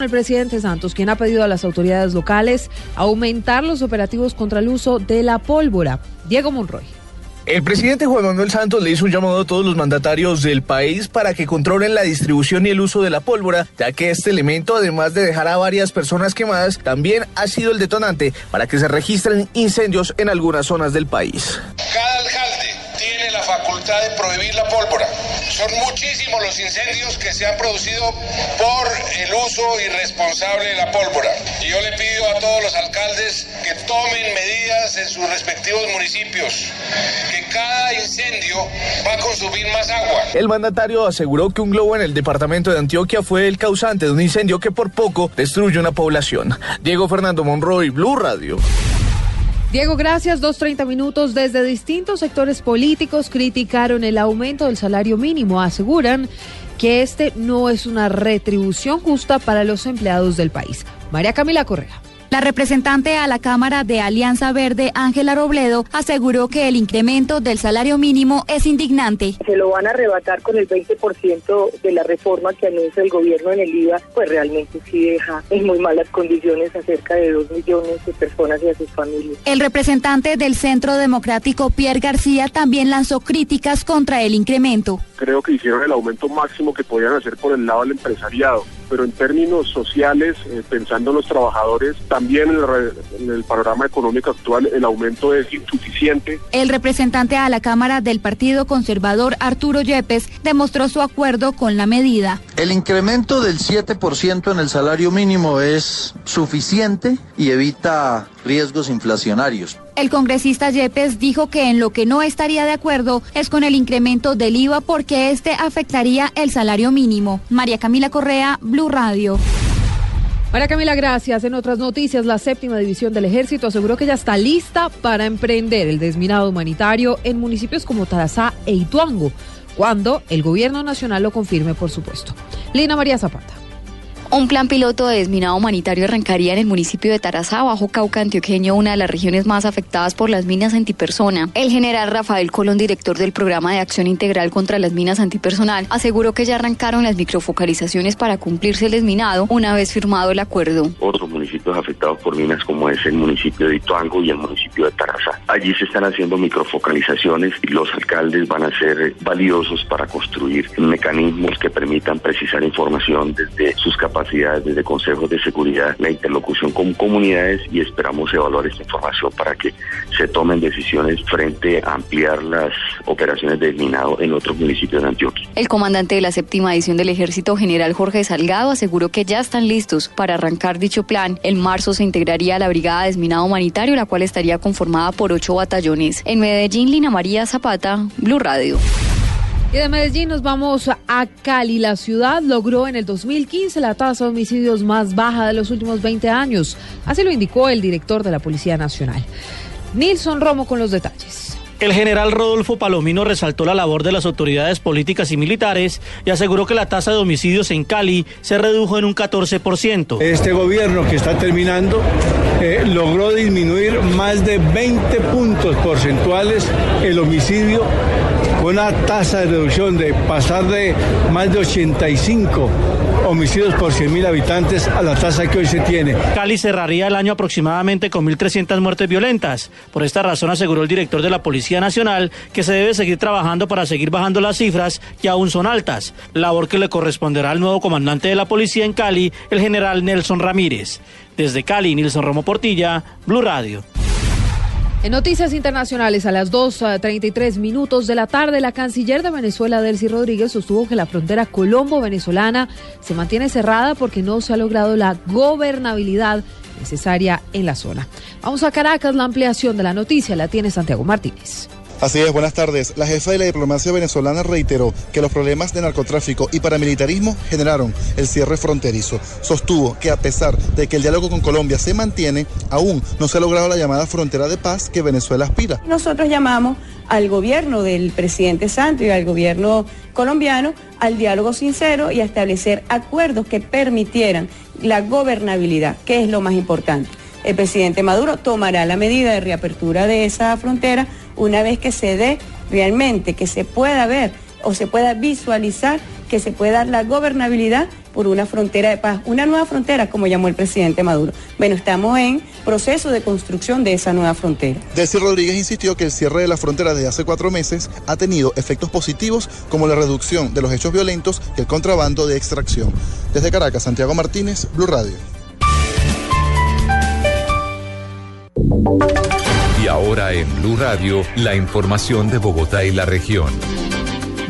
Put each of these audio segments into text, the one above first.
El presidente Santos, quien ha pedido a las autoridades locales aumentar los operativos contra el uso de la pólvora. Diego Monroy. El presidente Juan Manuel Santos le hizo un llamado a todos los mandatarios del país para que controlen la distribución y el uso de la pólvora, ya que este elemento, además de dejar a varias personas quemadas, también ha sido el detonante para que se registren incendios en algunas zonas del país. Cada alcalde tiene la facultad de prohibir la pólvora. Son muchísimos los incendios que se han producido por el uso irresponsable de la pólvora. Y yo le pido a todos los alcaldes que tomen medidas en sus respectivos municipios, que cada incendio va a consumir más agua. El mandatario aseguró que un globo en el departamento de Antioquia fue el causante de un incendio que por poco destruye una población. Diego Fernando Monroy, Blue Radio. Diego, gracias. Dos treinta minutos. Desde distintos sectores políticos criticaron el aumento del salario mínimo. Aseguran que este no es una retribución justa para los empleados del país. María Camila Correa. La representante a la Cámara de Alianza Verde, Ángela Robledo, aseguró que el incremento del salario mínimo es indignante. Se lo van a arrebatar con el 20% de la reforma que anuncia el gobierno en el IVA, pues realmente sí deja en muy malas condiciones a cerca de dos millones de personas y a sus familias. El representante del Centro Democrático, Pierre García, también lanzó críticas contra el incremento. Creo que hicieron el aumento máximo que podían hacer por el lado del empresariado pero en términos sociales, eh, pensando en los trabajadores, también en el, en el, panorama económico actual el aumento es insuficiente. El representante a la Cámara del Partido Conservador, Arturo Yepes, demostró su acuerdo con la medida. El incremento del 7% en el salario mínimo es suficiente y evita riesgos inflacionarios. El congresista Yepes dijo que en lo que no estaría de acuerdo es con el incremento del IVA porque este afectaría el salario mínimo. María Camila Correa, Blue Radio. María Camila, gracias. En otras noticias, la séptima división del ejército aseguró que ya está lista para emprender el desminado humanitario en municipios como Tarazá e Ituango, cuando el gobierno nacional lo confirme, por supuesto. Lina María Zapata. Un plan piloto de desminado humanitario arrancaría en el municipio de Tarazá, Bajo Cauca Antioqueño, una de las regiones más afectadas por las minas antipersona. El general Rafael Colón, director del programa de acción integral contra las minas antipersonal, aseguró que ya arrancaron las microfocalizaciones para cumplirse el desminado una vez firmado el acuerdo. Otros municipios afectados por minas como es el municipio de Ituango y el municipio de Tarazá. Allí se están haciendo microfocalizaciones y los alcaldes van a ser valiosos para construir mecanismos que permitan precisar información desde sus capacidades desde consejos de seguridad, la interlocución con comunidades y esperamos evaluar esta información para que se tomen decisiones frente a ampliar las operaciones de minado en otros municipios de Antioquia. El comandante de la séptima edición del Ejército General Jorge Salgado aseguró que ya están listos para arrancar dicho plan. En marzo se integraría la Brigada de Desminado Humanitario, la cual estaría conformada por ocho batallones. En Medellín, Lina María Zapata, Blue Radio. Y de Medellín nos vamos a Cali. La ciudad logró en el 2015 la tasa de homicidios más baja de los últimos 20 años. Así lo indicó el director de la Policía Nacional. Nilson Romo con los detalles. El general Rodolfo Palomino resaltó la labor de las autoridades políticas y militares y aseguró que la tasa de homicidios en Cali se redujo en un 14%. Este gobierno que está terminando eh, logró disminuir más de 20 puntos porcentuales el homicidio una tasa de reducción de pasar de más de 85 homicidios por 100.000 habitantes a la tasa que hoy se tiene. Cali cerraría el año aproximadamente con 1.300 muertes violentas. Por esta razón aseguró el director de la Policía Nacional que se debe seguir trabajando para seguir bajando las cifras que aún son altas, labor que le corresponderá al nuevo comandante de la policía en Cali, el general Nelson Ramírez. Desde Cali, Nelson Romo Portilla, Blue Radio. En noticias internacionales, a las 2.33 minutos de la tarde, la canciller de Venezuela, Delcy Rodríguez, sostuvo que la frontera colombo-venezolana se mantiene cerrada porque no se ha logrado la gobernabilidad necesaria en la zona. Vamos a Caracas, la ampliación de la noticia la tiene Santiago Martínez. Así es, buenas tardes. La jefa de la diplomacia venezolana reiteró que los problemas de narcotráfico y paramilitarismo generaron el cierre fronterizo. Sostuvo que a pesar de que el diálogo con Colombia se mantiene, aún no se ha logrado la llamada frontera de paz que Venezuela aspira. Nosotros llamamos al gobierno del presidente Santos y al gobierno colombiano al diálogo sincero y a establecer acuerdos que permitieran la gobernabilidad, que es lo más importante. El presidente Maduro tomará la medida de reapertura de esa frontera una vez que se dé realmente, que se pueda ver o se pueda visualizar que se pueda dar la gobernabilidad por una frontera de paz, una nueva frontera, como llamó el presidente Maduro. Bueno, estamos en proceso de construcción de esa nueva frontera. Desi Rodríguez insistió que el cierre de la frontera desde hace cuatro meses ha tenido efectos positivos como la reducción de los hechos violentos y el contrabando de extracción. Desde Caracas, Santiago Martínez, Blue Radio. Y ahora en Blue Radio, la información de Bogotá y la región.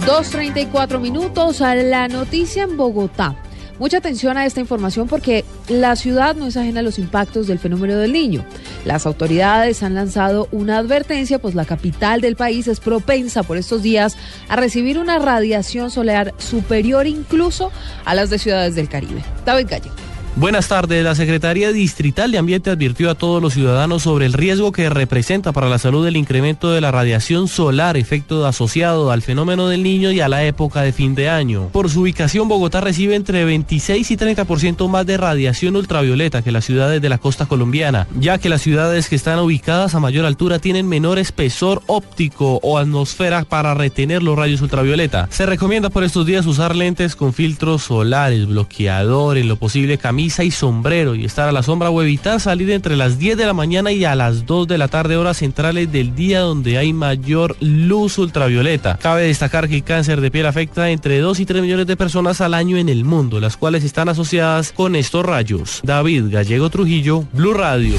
2.34 minutos a la noticia en Bogotá. Mucha atención a esta información porque la ciudad no es ajena a los impactos del fenómeno del niño. Las autoridades han lanzado una advertencia, pues la capital del país es propensa por estos días a recibir una radiación solar superior incluso a las de ciudades del Caribe. David Calle. Buenas tardes. La Secretaría Distrital de Ambiente advirtió a todos los ciudadanos sobre el riesgo que representa para la salud el incremento de la radiación solar, efecto asociado al fenómeno del niño y a la época de fin de año. Por su ubicación, Bogotá recibe entre 26 y 30% más de radiación ultravioleta que las ciudades de la costa colombiana, ya que las ciudades que están ubicadas a mayor altura tienen menor espesor óptico o atmósfera para retener los rayos ultravioleta. Se recomienda por estos días usar lentes con filtros solares, bloqueador, en lo posible y sombrero y estar a la sombra o evitar salir entre las 10 de la mañana y a las 2 de la tarde horas centrales del día donde hay mayor luz ultravioleta. Cabe destacar que el cáncer de piel afecta entre 2 y 3 millones de personas al año en el mundo, las cuales están asociadas con estos rayos. David Gallego Trujillo, Blue Radio.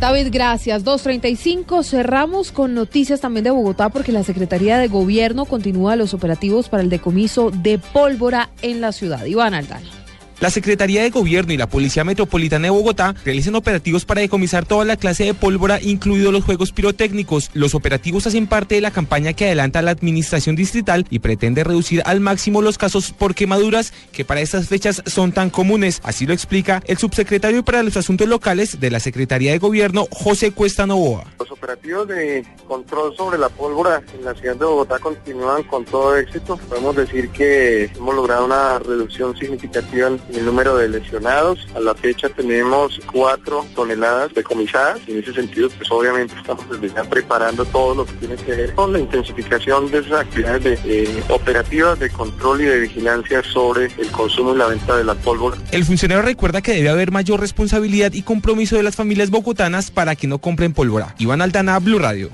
David, gracias. 2.35. Cerramos con noticias también de Bogotá porque la Secretaría de Gobierno continúa los operativos para el decomiso de pólvora en la ciudad. Iván Aldana. La Secretaría de Gobierno y la Policía Metropolitana de Bogotá realizan operativos para decomisar toda la clase de pólvora, incluidos los juegos pirotécnicos. Los operativos hacen parte de la campaña que adelanta la Administración Distrital y pretende reducir al máximo los casos por quemaduras que para estas fechas son tan comunes. Así lo explica el subsecretario para los Asuntos Locales de la Secretaría de Gobierno, José Cuesta Novoa. Los operativos de control sobre la pólvora en la ciudad de Bogotá continúan con todo éxito. Podemos decir que hemos logrado una reducción significativa el número de lesionados. A la fecha tenemos cuatro toneladas decomisadas y en ese sentido pues obviamente estamos desde ya preparando todo lo que tiene que ver con la intensificación de esas actividades de, operativas de control y de vigilancia sobre el consumo y la venta de la pólvora. El funcionario recuerda que debe haber mayor responsabilidad y compromiso de las familias bogotanas para que no compren pólvora. Iván Altana, Blue Radio.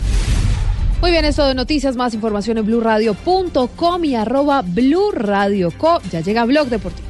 Muy bien, esto de noticias, más información en blueradio.com y arroba bluradioco. Ya llega Blog Deportivo.